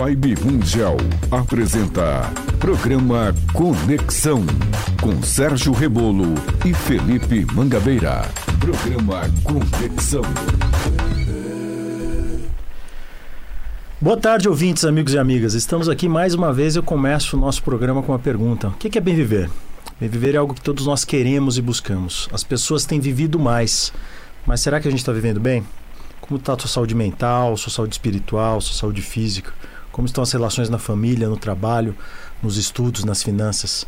Vibe Mundial apresenta Programa Conexão com Sérgio Rebolo e Felipe Mangabeira. Programa Conexão. Boa tarde, ouvintes, amigos e amigas. Estamos aqui mais uma vez. Eu começo o nosso programa com uma pergunta: O que é bem viver? Bem viver é algo que todos nós queremos e buscamos. As pessoas têm vivido mais, mas será que a gente está vivendo bem? Como está a sua saúde mental, sua saúde espiritual, sua saúde física? Como estão as relações na família, no trabalho, nos estudos, nas finanças?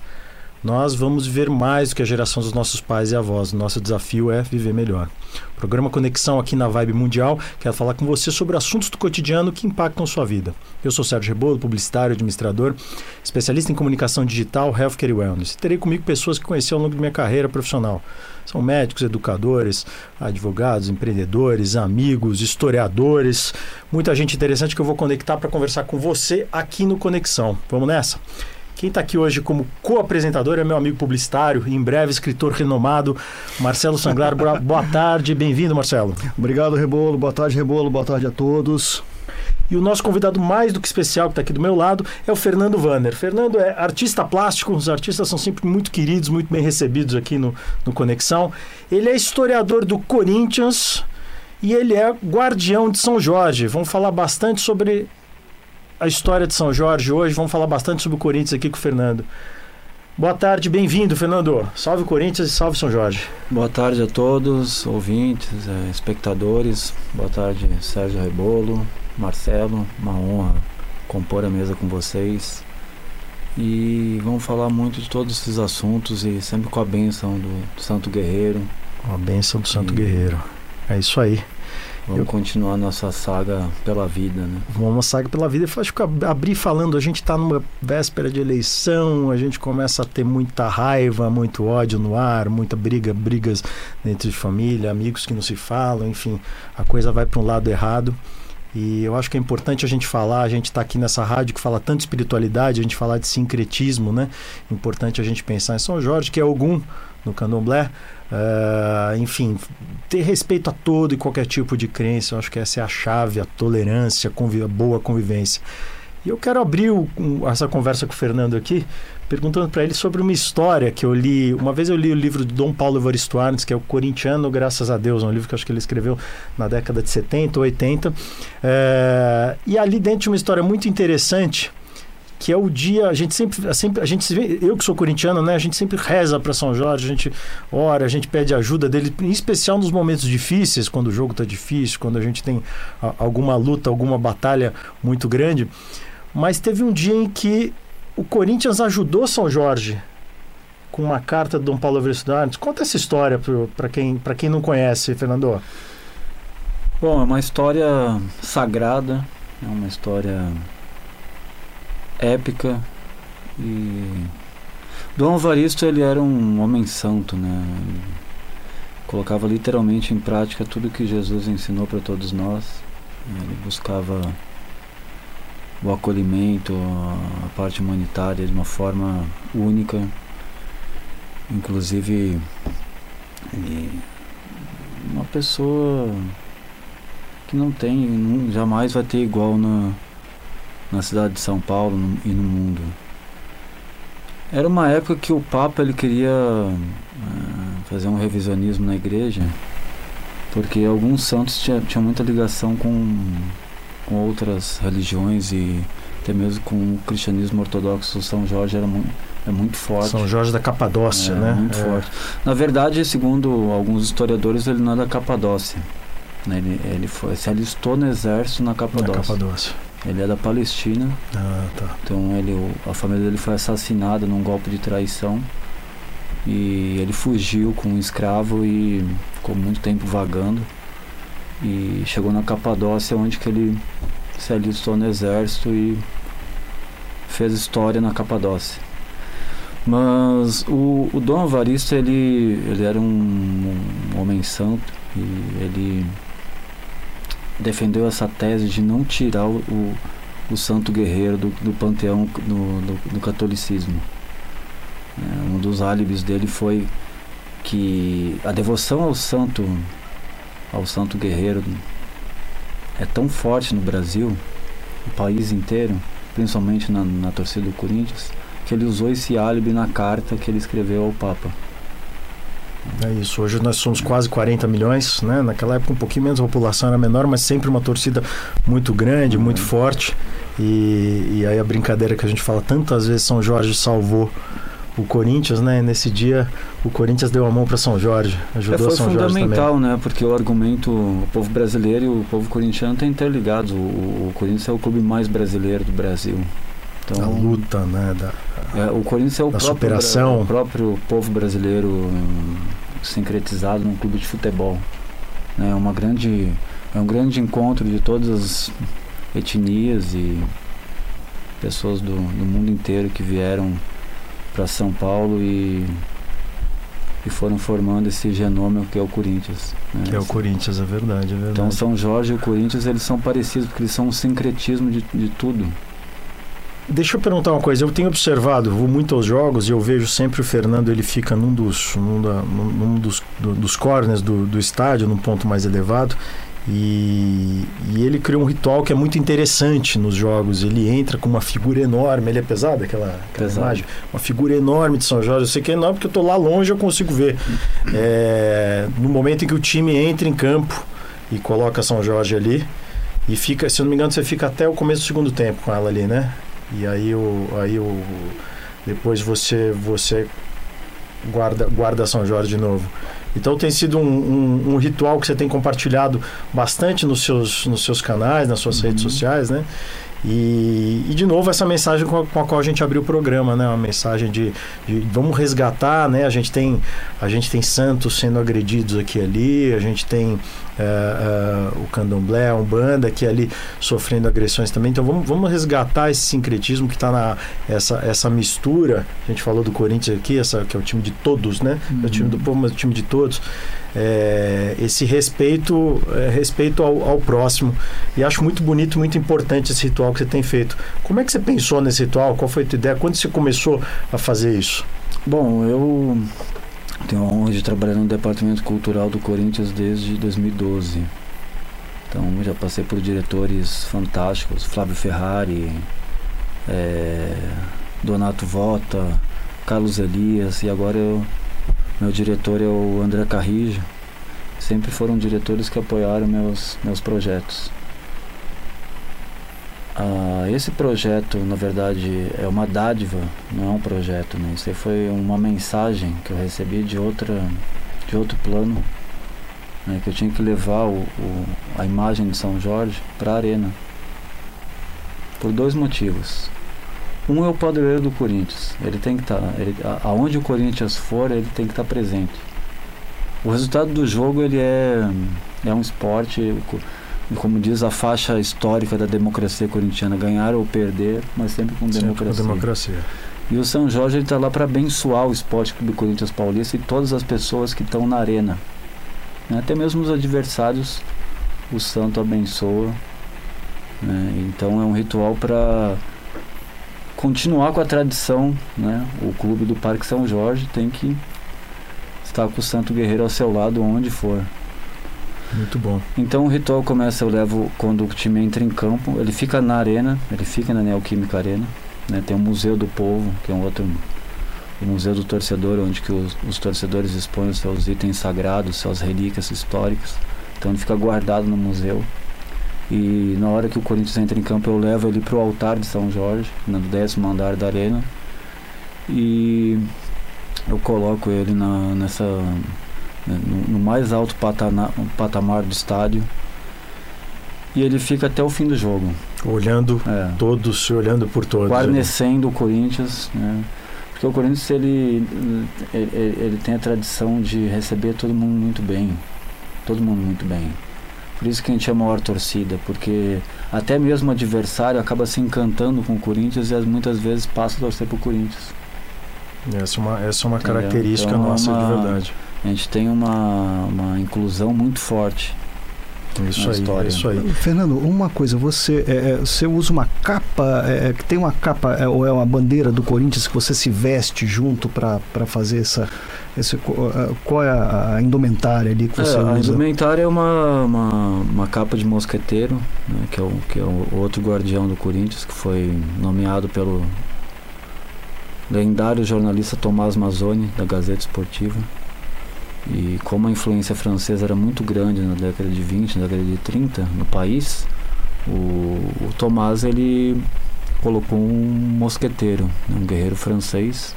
Nós vamos viver mais do que a geração dos nossos pais e avós. Nosso desafio é viver melhor. Programa Conexão aqui na Vibe Mundial. Quero falar com você sobre assuntos do cotidiano que impactam sua vida. Eu sou Sérgio Rebolo, publicitário, administrador, especialista em comunicação digital, healthcare e wellness. Terei comigo pessoas que conheci ao longo da minha carreira profissional. São médicos, educadores, advogados, empreendedores, amigos, historiadores, muita gente interessante que eu vou conectar para conversar com você aqui no Conexão. Vamos nessa? Quem está aqui hoje como co-apresentador é meu amigo publicitário em breve escritor renomado, Marcelo Sanglar. Boa tarde, bem-vindo, Marcelo. Obrigado, Rebolo. Boa tarde, Rebolo. Boa tarde a todos. E o nosso convidado mais do que especial, que está aqui do meu lado, é o Fernando Vanner. Fernando é artista plástico, os artistas são sempre muito queridos, muito bem recebidos aqui no, no Conexão. Ele é historiador do Corinthians e ele é guardião de São Jorge. Vamos falar bastante sobre a história de São Jorge hoje. Vamos falar bastante sobre o Corinthians aqui com o Fernando. Boa tarde, bem-vindo, Fernando. Salve Corinthians e salve São Jorge. Boa tarde a todos, ouvintes, é, espectadores. Boa tarde, Sérgio Rebolo, Marcelo. Uma honra compor a mesa com vocês. E vamos falar muito de todos esses assuntos e sempre com a benção do Santo Guerreiro. A benção do Santo e... Guerreiro. É isso aí. Vamos continuar nossa saga pela vida, né? Vamos saga pela vida. Eu acho que abrir falando, a gente está numa véspera de eleição, a gente começa a ter muita raiva, muito ódio no ar, muita briga, brigas dentro de família, amigos que não se falam, enfim, a coisa vai para um lado errado. E eu acho que é importante a gente falar, a gente está aqui nessa rádio que fala tanto de espiritualidade, a gente falar de sincretismo, né? Importante a gente pensar em São Jorge, que é algum no candomblé. Uh, enfim, ter respeito a todo e qualquer tipo de crença, eu acho que essa é a chave, a tolerância, a, conviv boa convivência. E eu quero abrir o, essa conversa com o Fernando aqui, perguntando para ele sobre uma história que eu li. Uma vez eu li o livro de Dom Paulo Evaristo Arnes, que é o Corintiano, graças a Deus, um livro que eu acho que ele escreveu na década de 70 ou 80. É, e ali dentro de uma história muito interessante que é o dia, a gente sempre, sempre a gente se eu que sou corintiano, né, a gente sempre reza para São Jorge, a gente ora, a gente pede ajuda dele, em especial nos momentos difíceis, quando o jogo está difícil, quando a gente tem alguma luta, alguma batalha muito grande. Mas teve um dia em que o Corinthians ajudou São Jorge com uma carta de Dom Paulo Universidade. Conta essa história para quem, quem não conhece, Fernando. Bom, é uma história sagrada, é uma história épica e Dom Avaristo ele era um homem santo, né? Ele colocava literalmente em prática tudo que Jesus ensinou para todos nós. Ele buscava o acolhimento, a parte humanitária de uma forma única. Inclusive, ele, uma pessoa que não tem, jamais vai ter igual na na cidade de São Paulo e no mundo. Era uma época que o Papa ele queria uh, fazer um revisionismo na igreja, porque alguns santos tinham, tinham muita ligação com, com outras religiões e até mesmo com o cristianismo ortodoxo. São Jorge era muito, é muito forte. São Jorge da Capadócia, é, né? Muito é. forte. Na verdade, segundo alguns historiadores, ele não é da Capadócia. Né? Ele, ele foi, se alistou no exército na Capadócia. Na Capadócia. Ele é da Palestina. Ah, tá. Então ele, a família dele foi assassinada num golpe de traição. E ele fugiu com um escravo e ficou muito tempo vagando. E chegou na Capadócia, onde que ele se alistou no exército e fez história na Capadócia. Mas o, o Dom Avaristo, ele, ele era um, um homem santo e ele defendeu essa tese de não tirar o, o, o santo guerreiro do, do panteão do, do, do catolicismo. É, um dos álibis dele foi que a devoção ao santo ao santo guerreiro é tão forte no Brasil o país inteiro, principalmente na, na torcida do Corinthians, que ele usou esse álibi na carta que ele escreveu ao Papa. É isso. Hoje nós somos quase 40 milhões, né? Naquela época um pouquinho menos, a população era menor, mas sempre uma torcida muito grande, muito Uhum. forte. E, e aí a brincadeira que a gente fala tantas vezes, São Jorge salvou o Corinthians, né? Nesse dia o Corinthians deu a mão para São Jorge, É, ajudou foi São Jorge também. fundamental, né? Porque o argumento, o povo brasileiro e o povo corintiano estão interligados. O, o Corinthians é o clube mais brasileiro do Brasil. Então, A luta, né? Da, É, o Corinthians é o Da próprio, superação. o próprio povo brasileiro hum, sincretizado num clube de futebol. É uma grande é um grande encontro de todas as etnias e pessoas do, do mundo inteiro que vieram para São Paulo e e foram formando esse genoma que é o Corinthians. né? que é o Corinthians, é verdade, é verdade. Então São Jorge e o Corinthians eles são parecidos porque eles são um sincretismo de, de tudo. Deixa eu perguntar uma coisa. Eu tenho observado, vou muito aos jogos e eu vejo sempre o Fernando. Ele fica num dos, num da- num- dos, do- dos corners do, do estádio, num ponto mais elevado. E, e ele criou um ritual que é muito interessante nos jogos. Ele entra com uma figura enorme. Ele é pesado, aquela, aquela Pesado. imagem? Uma figura enorme de São Jorge. Eu sei que é enorme porque eu estou lá longe eu consigo ver. É, no momento em que o time entra em campo e coloca São Jorge ali. E fica, se eu não me engano, você fica até o começo do segundo tempo com ela ali, né? E aí o, aí o depois você você guarda guarda São Jorge de novo. Então tem sido um, um- um ritual que você tem compartilhado bastante nos seus, nos seus canais, nas suas Uhum. redes sociais, né? E, e, de novo essa mensagem com a, com a qual a gente abriu o programa, né? Uma mensagem de, de vamos resgatar, né? A gente tem a gente tem santos sendo agredidos aqui e ali, a gente tem eh, eh, o candomblé, a umbanda aqui e ali sofrendo agressões também. Então vamos, vamos resgatar esse sincretismo que está na essa, essa mistura. A gente falou do Corinthians aqui, essa que é o time de todos, né? É o time do povo, mas o time de todos. É, esse respeito, é, respeito ao, ao próximo. E acho muito bonito, muito importante esse ritual que você tem feito. Como é que você pensou nesse ritual? Qual foi a tua ideia? Quando você começou a fazer isso? Bom, eu tenho a honra de trabalhar no departamento cultural do Corinthians desde 2012. Então já passei por diretores fantásticos, Flávio Ferrari, eh, Donato Vota, Carlos Elias e agora eu, meu diretor é o André Carrijo. Sempre foram diretores que apoiaram meus, meus projetos. Ah, esse projeto, na verdade, é uma dádiva, não é um projeto, né? Isso foi uma mensagem que eu recebi de outra, de outro plano, né? que eu tinha que levar o, o- a imagem de São Jorge para a arena, por dois motivos. Um é o padroeiro do Corinthians, ele tem que estar, a- aonde o Corinthians for, ele tem que estar presente. O resultado do jogo ele é, é um esporte, o como diz a faixa histórica da democracia corintiana, ganhar ou perder, mas sempre com Sempre com democracia. democracia. E o São Jorge está lá para abençoar o Esporte Clube Corinthians Paulista e todas as pessoas que estão na arena. Né? Até mesmo os adversários, o santo abençoa. né? Então é um ritual para continuar com a tradição. Né? O clube do Parque São Jorge tem que estar com o Santo Guerreiro ao seu lado onde for. Muito bom. Então o ritual começa, eu levo quando o time entra em campo, ele fica na arena, ele fica na Neoquímica Arena, né? Tem o Museu do Povo, que é um outro o Museu do Torcedor, onde que os, os torcedores expõem os seus itens sagrados, suas relíquias históricas. Então ele fica guardado no museu. E na hora que o Corinthians entra em campo, eu levo ele para o altar de São Jorge, no décimo andar da arena. E eu coloco ele na, nessa né, no, no mais alto patana- patamar do estádio e ele fica até o fim do jogo, Olhando é, todos, olhando por todos. guarnecendo o Corinthians, né? porque o Corinthians ele, ele, ele tem a tradição de receber todo mundo muito bem, todo mundo muito bem. Por isso que a gente é a maior torcida, porque até mesmo o adversário acaba se encantando com o Corinthians e muitas vezes passa a torcer pro Corinthians. Essa é uma, essa é uma Entendeu? característica Então, é nossa de uma- verdade. A gente tem uma, uma inclusão muito forte. Isso na aí, história. isso aí. Fernando, uma coisa, você, é, é, você usa uma capa, é, é, que tem uma capa, é, ou é uma bandeira do Corinthians que você se veste junto para fazer essa, Esse, qual é a indumentária ali que você é, usa? A indumentária é uma, uma, uma capa de mosqueteiro, né, que, é o, que é o outro guardião do Corinthians, que foi nomeado pelo lendário jornalista Tomás Mazzoni, da Gazeta Esportiva. E como a influência francesa era muito grande na década de 20, na década de 30 no país, o, o Tomás ele colocou um mosqueteiro, né, um guerreiro francês,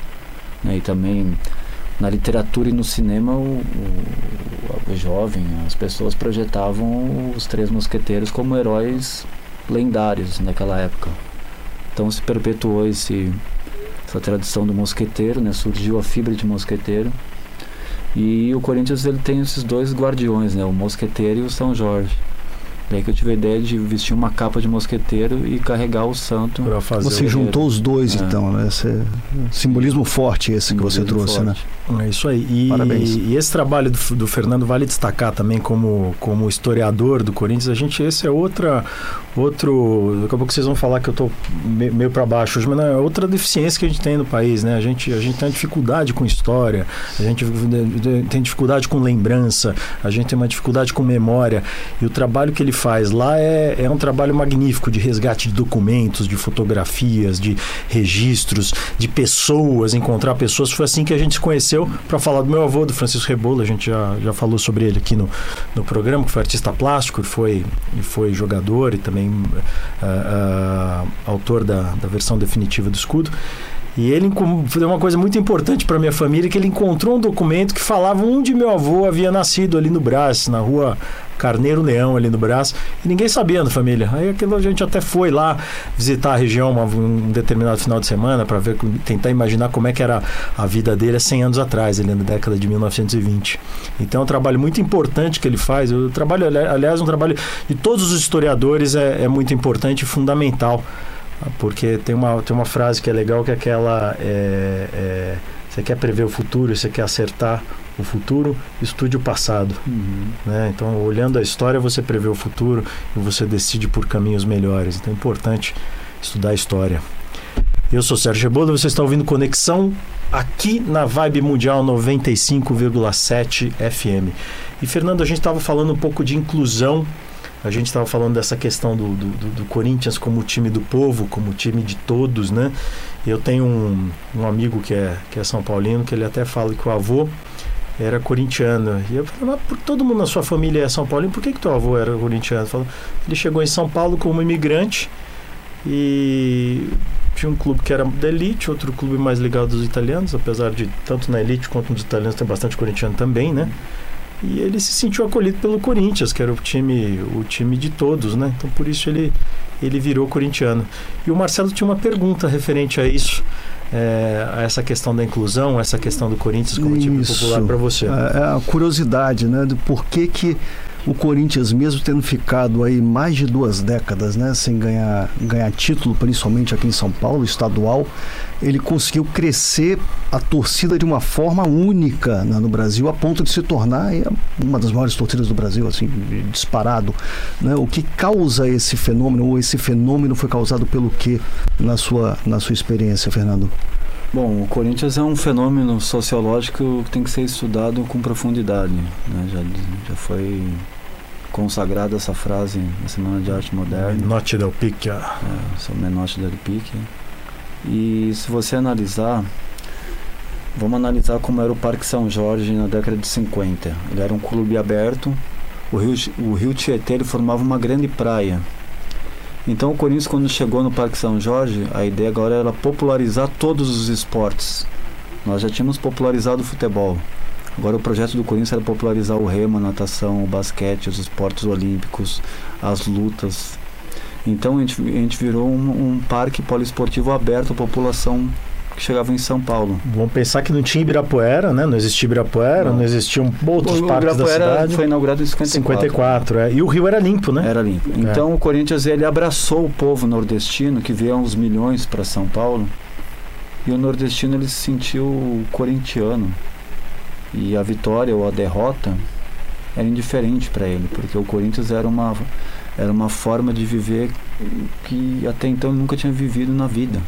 né, e também na literatura e no cinema o, o, o, jovem, as pessoas projetavam os três mosqueteiros como heróis lendários naquela época. Então se perpetuou esse, essa tradição do mosqueteiro, né, surgiu a fibra de mosqueteiro e o Corinthians ele tem esses dois guardiões, né? O Mosqueteiro e o São Jorge. Daí que eu tive a ideia de vestir uma capa de mosqueteiro e carregar o santo. Você juntou os dois, é. então, né? Esse, simbolismo forte esse simbolismo que você trouxe, né? forte. né? É isso aí. E, Parabéns. E esse trabalho do, do, Fernando vale destacar também como, como historiador do Corinthians. A gente, esse é outra, outro. Daqui a pouco vocês vão falar que eu estou meio para baixo hoje, mas não, é outra deficiência que a gente tem no país, né? A gente, a gente tem dificuldade com história, a gente tem dificuldade com lembrança, a gente tem uma dificuldade com memória. E o trabalho que ele faz lá é, é um trabalho magnífico de resgate de documentos, de fotografias, de registros, de pessoas, encontrar pessoas. Foi assim que a gente se conheceu para falar do meu avô, do Francisco Rebolo. A gente já, já falou sobre ele aqui no, no programa, que foi artista plástico, foi, foi jogador e também uh, uh, autor da, da versão definitiva do escudo. E ele deu uma coisa muito importante para minha família, que ele encontrou um documento que falava onde meu avô havia nascido ali no Brás, na rua Carneiro Leão ali no Brás, e ninguém sabia na família. Aí aquilo a gente até foi lá visitar a região uma, um determinado final de semana para ver, tentar imaginar como é que era a vida dele há 100 anos atrás, ali na década de 1920. Então é um trabalho muito importante que ele faz. O trabalho, aliás, um trabalho de todos os historiadores é, é muito importante e fundamental porque tem uma, tem uma frase que é legal que é aquela é, é, você quer prever o futuro, você quer acertar o futuro, estude o passado. Uhum. Né? Então, olhando a história, você prevê o futuro e você decide por caminhos melhores. Então, é importante estudar a história. Eu sou Sérgio Rebolo, você está ouvindo Conexão aqui na Vibe Mundial 95,7 FM. E, Fernando, a gente estava falando um pouco de inclusão a gente estava falando dessa questão do, do, do, Corinthians como time do povo, como time de todos, né? Eu tenho um, um amigo que é, que é São Paulino, que ele até fala que o avô era corintiano. E eu falei, mas por todo mundo na sua família é São Paulino, por que, que teu avô era corintiano? Falou, ele chegou em São Paulo como imigrante e tinha um clube que era da elite, outro clube mais ligado aos italianos, apesar de tanto na elite quanto nos italianos tem bastante corintiano também, né? E ele se sentiu acolhido pelo Corinthians, que era o time, o time de todos, né? Então por isso ele, ele virou corintiano. E o Marcelo tinha uma pergunta referente a isso. É, a essa questão da inclusão, essa questão do Corinthians como time popular para você. É, é a curiosidade, né, do porquê que o Corinthians, mesmo tendo ficado aí mais de duas décadas, né, sem ganhar, ganhar título, principalmente aqui em São Paulo, estadual, ele conseguiu crescer a torcida de uma forma única né, no Brasil, a ponto de se tornar uma das maiores torcidas do Brasil, assim, disparado. Né? O que causa esse fenômeno, ou esse fenômeno foi causado pelo que na sua, na sua experiência, Fernando? Bom, o Corinthians é um fenômeno sociológico que tem que ser estudado com profundidade. Né? Já, já foi consagrada essa frase na Semana de Arte Moderna. Menotti del Picchia. É, sou Menotti del Picchia. E se você analisar, vamos analisar como era o Parque São Jorge na década de 50. Ele era um clube aberto, o rio, o rio Tietê ele formava uma grande praia. Então o Corinthians quando chegou no Parque São Jorge, a ideia agora era popularizar todos os esportes. Nós já tínhamos popularizado o futebol. Agora o projeto do Corinthians era popularizar o remo, a natação, o basquete, os esportes olímpicos, as lutas. Então a gente, a gente virou um, um parque poliesportivo aberto à população que chegava em São Paulo. Vamos pensar que não tinha Ibirapuera, né? Não existia Ibirapuera, não, não existiam outros o, parques da cidade. foi inaugurado em 54. 54, é. E o rio era limpo, né? Era limpo. É. Então o Corinthians ele abraçou o povo nordestino que veio uns milhões para São Paulo. E o nordestino ele se sentiu corintiano. E a vitória ou a derrota era indiferente para ele, porque o Corinthians era uma, era uma forma de viver que até então ele nunca tinha vivido na vida.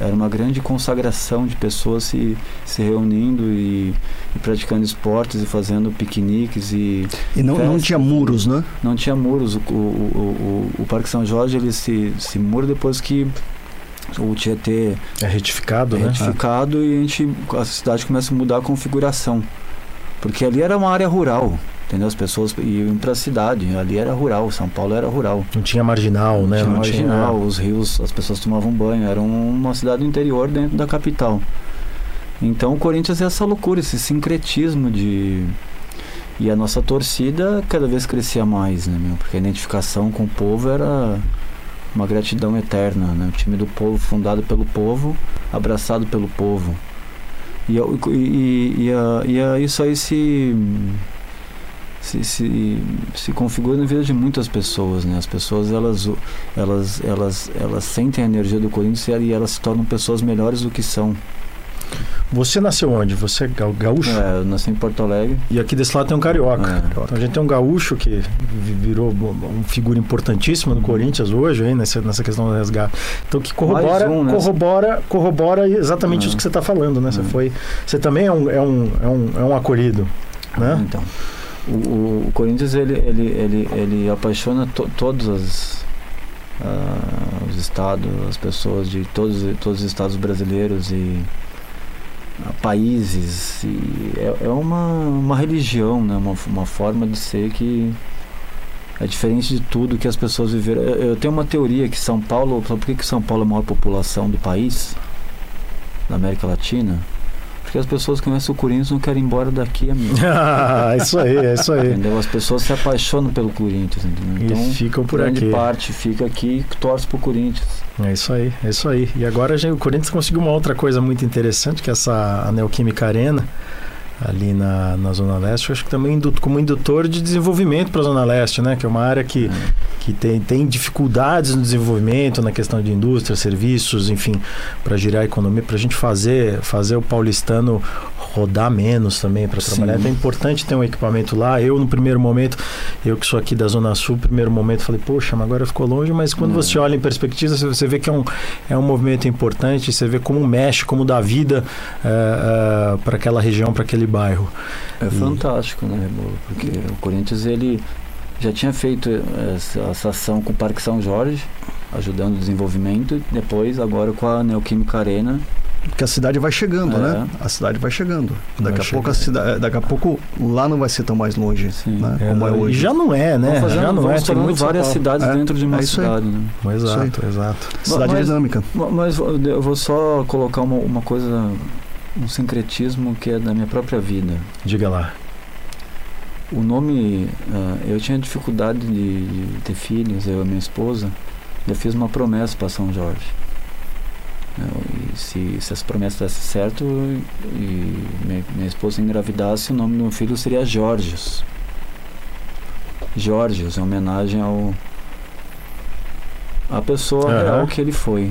era uma grande consagração de pessoas se, se reunindo e, e praticando esportes e fazendo piqueniques e E não, não tinha muros, né? não tinha muros. O, o, o, o- o Parque São Jorge ele se, se mura depois que o Tietê É retificado, é né? retificado e a, gente, a cidade começa a mudar a configuração. Porque ali era uma área rural, entendeu? As pessoas iam para a cidade, ali era rural, São Paulo era rural. Não tinha marginal, né? tinha não marginal, os rios, as pessoas tomavam banho, era um- uma cidade do interior dentro da capital. Então o Corinthians é essa loucura, esse sincretismo de. E a nossa torcida cada vez crescia mais, né, meu? Porque a identificação com o povo era uma gratidão eterna, né? O time do povo, fundado pelo povo, abraçado pelo povo. E, e, e, e, isso aí se, se, se, se configura na vida de muitas pessoas, né? As pessoas, elas, elas, elas, elas sentem a energia do Corinthians e elas se tornam pessoas melhores do que são. Você nasceu onde? Você é ga- gaúcho? É, eu nasci em Porto Alegre. E aqui desse lado tem um carioca. É. Então a gente tem um gaúcho que vi- virou uma figura importantíssima no Corinthians hoje, aí, nessa, nessa questão do resgate. Então que corrobora, um, né? corrobora, corrobora exatamente É. isso que você está falando, né? Você É. foi. Você também é um, é um, é um, é um acolhido. Né? Então, o, o- o Corinthians ele, ele, ele, ele apaixona to, todos as, ah, os estados, as pessoas de todos, todos os estados brasileiros e ah, países. É, é uma, uma religião, né? uma, uma forma de ser que é diferente de tudo que as pessoas viveram. Eu, eu tenho uma teoria que São Paulo, por que, que São Paulo é a maior população do país, da América Latina? Porque as pessoas que conhecem o Corinthians não querem ir embora daqui, amigo. Ah, isso aí, é isso aí. Entendeu? As pessoas se apaixonam pelo Corinthians, entendeu? Então, e ficam por grande aqui. parte fica aqui e torce pro Corinthians. É isso aí, é isso aí. E agora gente- o Corinthians conseguiu uma outra coisa muito interessante, que é essa a Neoquímica Arena, ali na, na Zona Leste, eu acho que também como indutor de desenvolvimento para a Zona Leste, né? Que é uma área que, que tem, tem dificuldades no desenvolvimento, na questão de indústria, serviços, enfim, para girar a economia, para a gente fazer, fazer o paulistano rodar menos também para trabalhar. Então é importante ter um equipamento lá. Eu, no primeiro momento, eu que sou aqui da Zona Sul, no primeiro momento falei, poxa, mas agora ficou longe, mas quando É. você olha em perspectiva, você- vê que é um, é um movimento importante, você vê como mexe, como dá vida para aquela região, para aquele bairro. É E- fantástico, né, Rebolo? Porque o Corinthians, ele já tinha feito essa, essa ação com o Parque São Jorge, ajudando o desenvolvimento, e depois, agora com a Neoquímica Arena. Porque a cidade vai chegando, É. né? A cidade vai chegando. Daqui Vai a pouco a cidade, daqui a pouco lá não vai ser tão mais longe, Sim. né? É, Como é hoje. já não é, né? Fazendo, já não é, tem São várias Paulo. cidades É, dentro de uma é isso aí. cidade, né? Exato, exato. Cidade Mas- dinâmica. Ma- Mas eu vou só colocar uma, uma coisa, um sincretismo que é da minha própria vida. Diga lá. O nome, ah, eu tinha dificuldade de, de ter filhos, eu e a minha esposa. Eu fiz uma promessa para São Jorge. Eu- e se, se essa promessa desse certo e minha, minha esposa engravidasse, o nome do meu filho seria Jorges. Jorges, em homenagem ao a pessoa Aham. real que ele foi.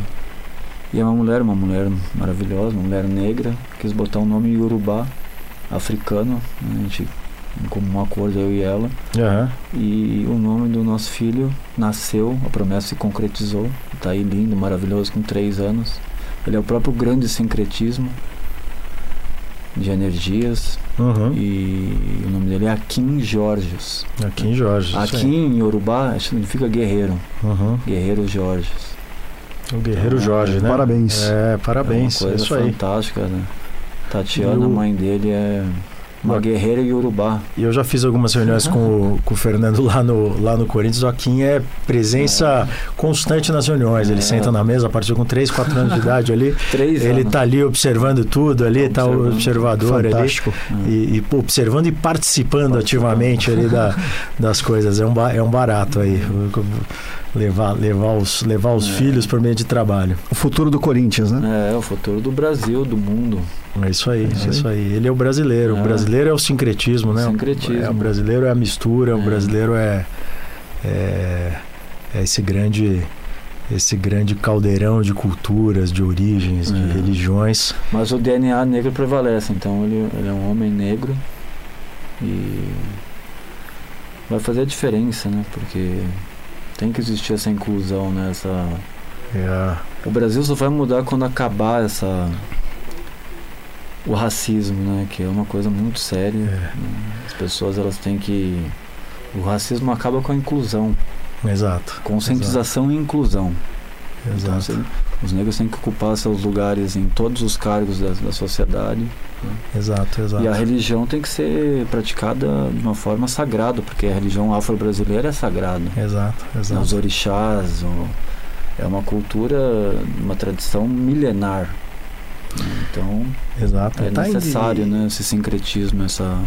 E é uma mulher, uma mulher maravilhosa, uma mulher negra, quis botar um nome Yorubá, africano, né, a gente em comum acordo eu e ela. Aham. E o nome do nosso filho nasceu, a promessa se concretizou. Está aí lindo, maravilhoso, com três anos. Ele é o próprio grande sincretismo de energias. Uhum. E o nome dele é Akin Jorges. Aqui em Jorge. isso aí. Akin em Yorubá significa guerreiro. Uhum. Guerreiro Jorges. O Guerreiro Jorge, né? Parabéns. É, parabéns. É uma É coisa isso aí. fantástica, né? Tatiana, E o- a mãe dele, é uma guerreira Yorubá. E eu já fiz algumas reuniões com, o- com o Fernando lá no, lá no Corinthians. O Joaquim é presença constante nas reuniões. Ele É. senta na mesa a partir com 3, 4 anos de idade ali. Três Ele anos. tá ali observando tudo ali, tá o Observando. observador ali. Fantástico. Hum. E, e, pô, observando e participando, Participando. ativamente ali da, das coisas. É um, é um barato aí. Levar, levar os, levar os É. filhos por meio de trabalho. O futuro do Corinthians, né? É, o futuro do Brasil, do mundo. É isso aí, é isso isso aí. Ele é o brasileiro. O É. brasileiro é o sincretismo, né? Sincretismo. É, o brasileiro é a mistura, o É. brasileiro é, é, é esse grande esse grande caldeirão de culturas, de origens, de É. religiões. Mas o DNA negro prevalece, então ele, ele é um homem negro e vai fazer a diferença, né? Porque tem que existir essa inclusão, né? Essa, É. O Brasil só vai mudar quando acabar essa o racismo, né? Que é uma coisa muito séria. É. As pessoas elas têm que o racismo acaba com a inclusão, Exato. conscientização e inclusão. Então, Exato. assim, os negros têm que ocupar seus lugares em todos os cargos da, da sociedade Exato, exato. e a religião tem que ser praticada de uma forma sagrada, porque a religião afro-brasileira é sagrada. Exato, Os exato. orixás, o- é uma cultura, uma tradição milenar. Então Exato. é Tá necessário, né, esse sincretismo, essa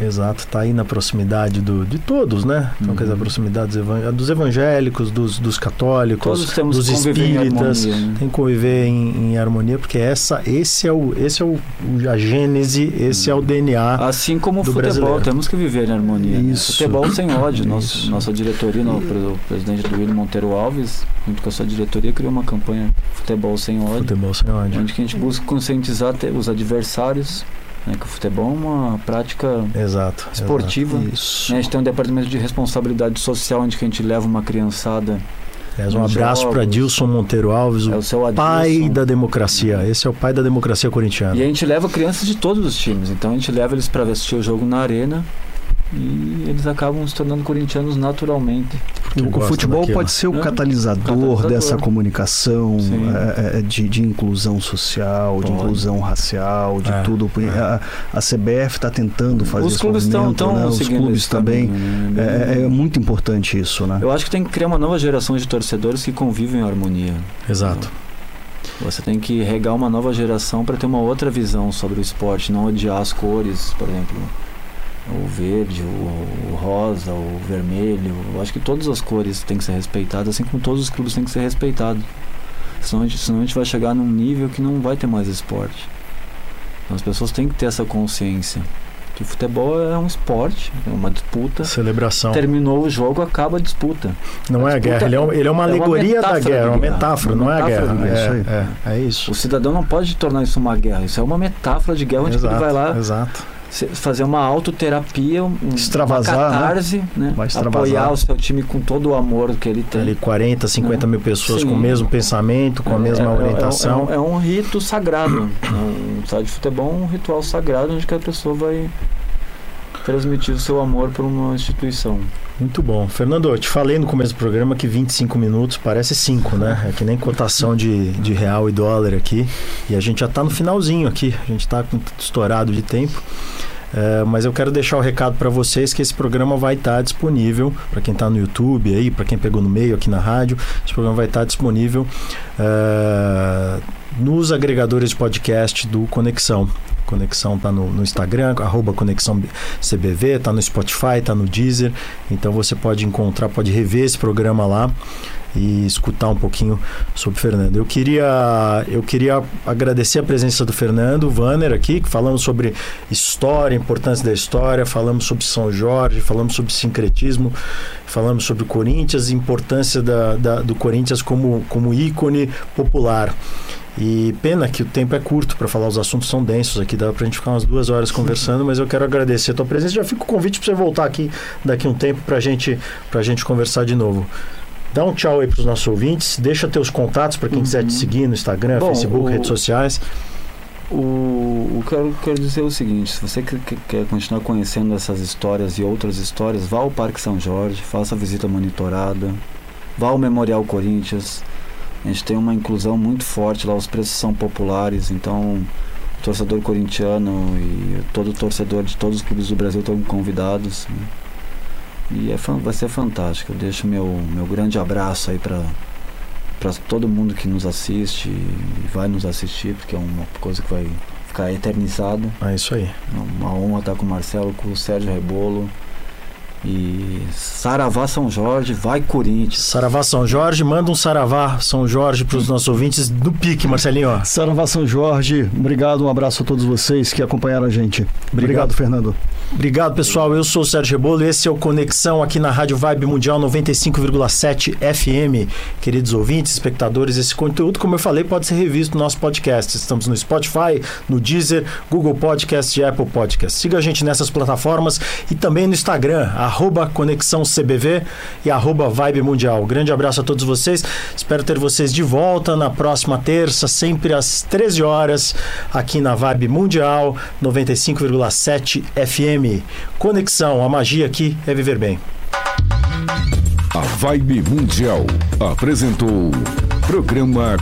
Exato, está aí na proximidade do, de todos, né? Então, Uhum. quer dizer, a proximidade dos, evan- dos evangélicos, dos, dos católicos, todos temos dos espíritas. harmonia, né? Tem que conviver em, em harmonia, porque essa, esse é, o, esse é o, a gênese, esse é o DNA. Assim como o futebol, brasileiro. temos que viver em harmonia. né? Isso. Futebol sem ódio. Nosso, nossa diretoria, no- o presidente do William Monteiro Alves, junto com a sua diretoria, criou uma campanha Futebol sem ódio, Futebol sem ódio. onde que a gente busca conscientizar os adversários, né, que o futebol é uma prática Exato. esportiva. Isso. né, a gente tem um departamento de responsabilidade social, onde a gente leva uma criançada, exato. Um abraço para. Dilson Monteiro Alves, é o o seu pai da democracia. Esse é o pai da democracia corintiana. E a gente leva crianças de todos os times. Então a gente leva eles para assistir o jogo na arena e eles acabam se tornando corintianos naturalmente. Porque O futebol daquilo. pode ser o É. catalisador, Catalisador. dessa comunicação Sim. é, é, de, de inclusão social, de Pode. inclusão racial, de É, tudo. é. A, a CBF está tentando fazer os esse clubes estão né? os clubes também. né? É, é muito importante isso, né? Eu acho que tem que criar uma nova geração de torcedores que convivem em harmonia. Exato. Você tem que regar uma nova geração para ter uma outra visão sobre o esporte, não odiar as cores, por exemplo, o verde, o, o rosa, o vermelho. Eu acho que todas as cores têm que ser respeitadas, assim como todos os clubes têm que ser respeitados. Senão a gente, senão a gente vai chegar num nível que não vai ter mais esporte. Então as pessoas têm que ter essa consciência. Que futebol é um esporte, é uma disputa. Celebração. Terminou o jogo, acaba a disputa. Não A é a disputa guerra, ele é, um- ele é uma é uma alegoria da guerra, de uma metáfora, não é a guerra. É, é, é isso. O cidadão não pode tornar isso uma guerra. Isso é uma metáfora de guerra onde ele Exato, vai lá Exato. Fazer uma autoterapia, um, Extravasar, uma né? catarse, né? Extravasar. apoiar o seu time com todo o amor que ele tem. Ali 40, 50 mil pessoas Sim. com o mesmo pensamento, com a É- mesma é- é- orientação. É, um- é um rito sagrado. um estádio de futebol é um ritual sagrado onde que a pessoa vai transmitir o seu amor por uma instituição. Muito bom. Fernando, eu te falei no começo do programa que 25 minutos parece 5, né? É que nem cotação de, de real e dólar aqui. E a gente já está no finalzinho aqui. A gente está estourado de tempo. É, mas eu quero deixar o recado para vocês que esse programa vai estar disponível para quem está no YouTube aí, para quem pegou no meio aqui na rádio. Esse programa vai estar disponível é, nos agregadores de podcast do Conexão. Conexão tá no, no Instagram, arroba Conexão CBV, tá no Spotify, tá no Deezer. Então você pode encontrar, pode rever esse programa lá e escutar um pouquinho sobre o Fernando. Eu queria, eu queria agradecer a presença do Fernando Vanner aqui, que falamos sobre história, importância da história, falamos sobre São Jorge, falamos sobre sincretismo, falamos sobre Corinthians, importância da, da, do Corinthians como, como ícone popular. E pena que o tempo é curto para falar, os assuntos são densos aqui, dá pra gente ficar umas duas horas conversando, mas eu quero agradecer a tua presença. Já fica o convite para você voltar aqui daqui a um tempo pra gente, pra gente conversar de novo. Dá um tchau aí pros nossos ouvintes, deixa teus contatos para quem Uhum. quiser te seguir no Instagram, Bom, Facebook, o- redes sociais. O, o que eu quero dizer é o seguinte: se você quer continuar conhecendo essas histórias e outras histórias, vá ao Parque São Jorge, faça a visita monitorada, vá ao Memorial Corinthians. A gente tem uma inclusão muito forte lá, os preços são populares, então o torcedor corintiano e todo torcedor de todos os clubes do Brasil estão convidados. né? E é, vai ser fantástico. Eu deixo meu, meu grande abraço aí para para todo mundo que nos assiste e vai nos assistir, porque é uma coisa que vai ficar eternizada. É isso aí. É uma honra estar com o Marcelo, com o Sérgio Rebolo. E Saravá São Jorge, vai Corinthians. Saravá São Jorge, manda um Saravá São Jorge para os nossos ouvintes do pique, Marcelinho. Saravá São Jorge, obrigado, um abraço a todos vocês que acompanharam a gente. Obrigado, Fernando. Obrigado, pessoal. Eu sou o Sérgio Rebolo e esse é o Conexão aqui na Rádio Vibe Mundial 95,7 FM. Queridos ouvintes, espectadores, esse conteúdo, como eu falei, pode ser revisto no nosso podcast. Estamos no Spotify, no Deezer, Google Podcast e Apple Podcast. Siga a gente nessas plataformas e também no Instagram, arroba Conexão CBV e arroba Vibe Mundial. Grande abraço a todos vocês. Espero ter vocês de volta na próxima terça, sempre às 13 horas, aqui na Vibe Mundial 95,7 FM. Conexão, a magia aqui é viver bem. A Vibe Mundial apresentou programa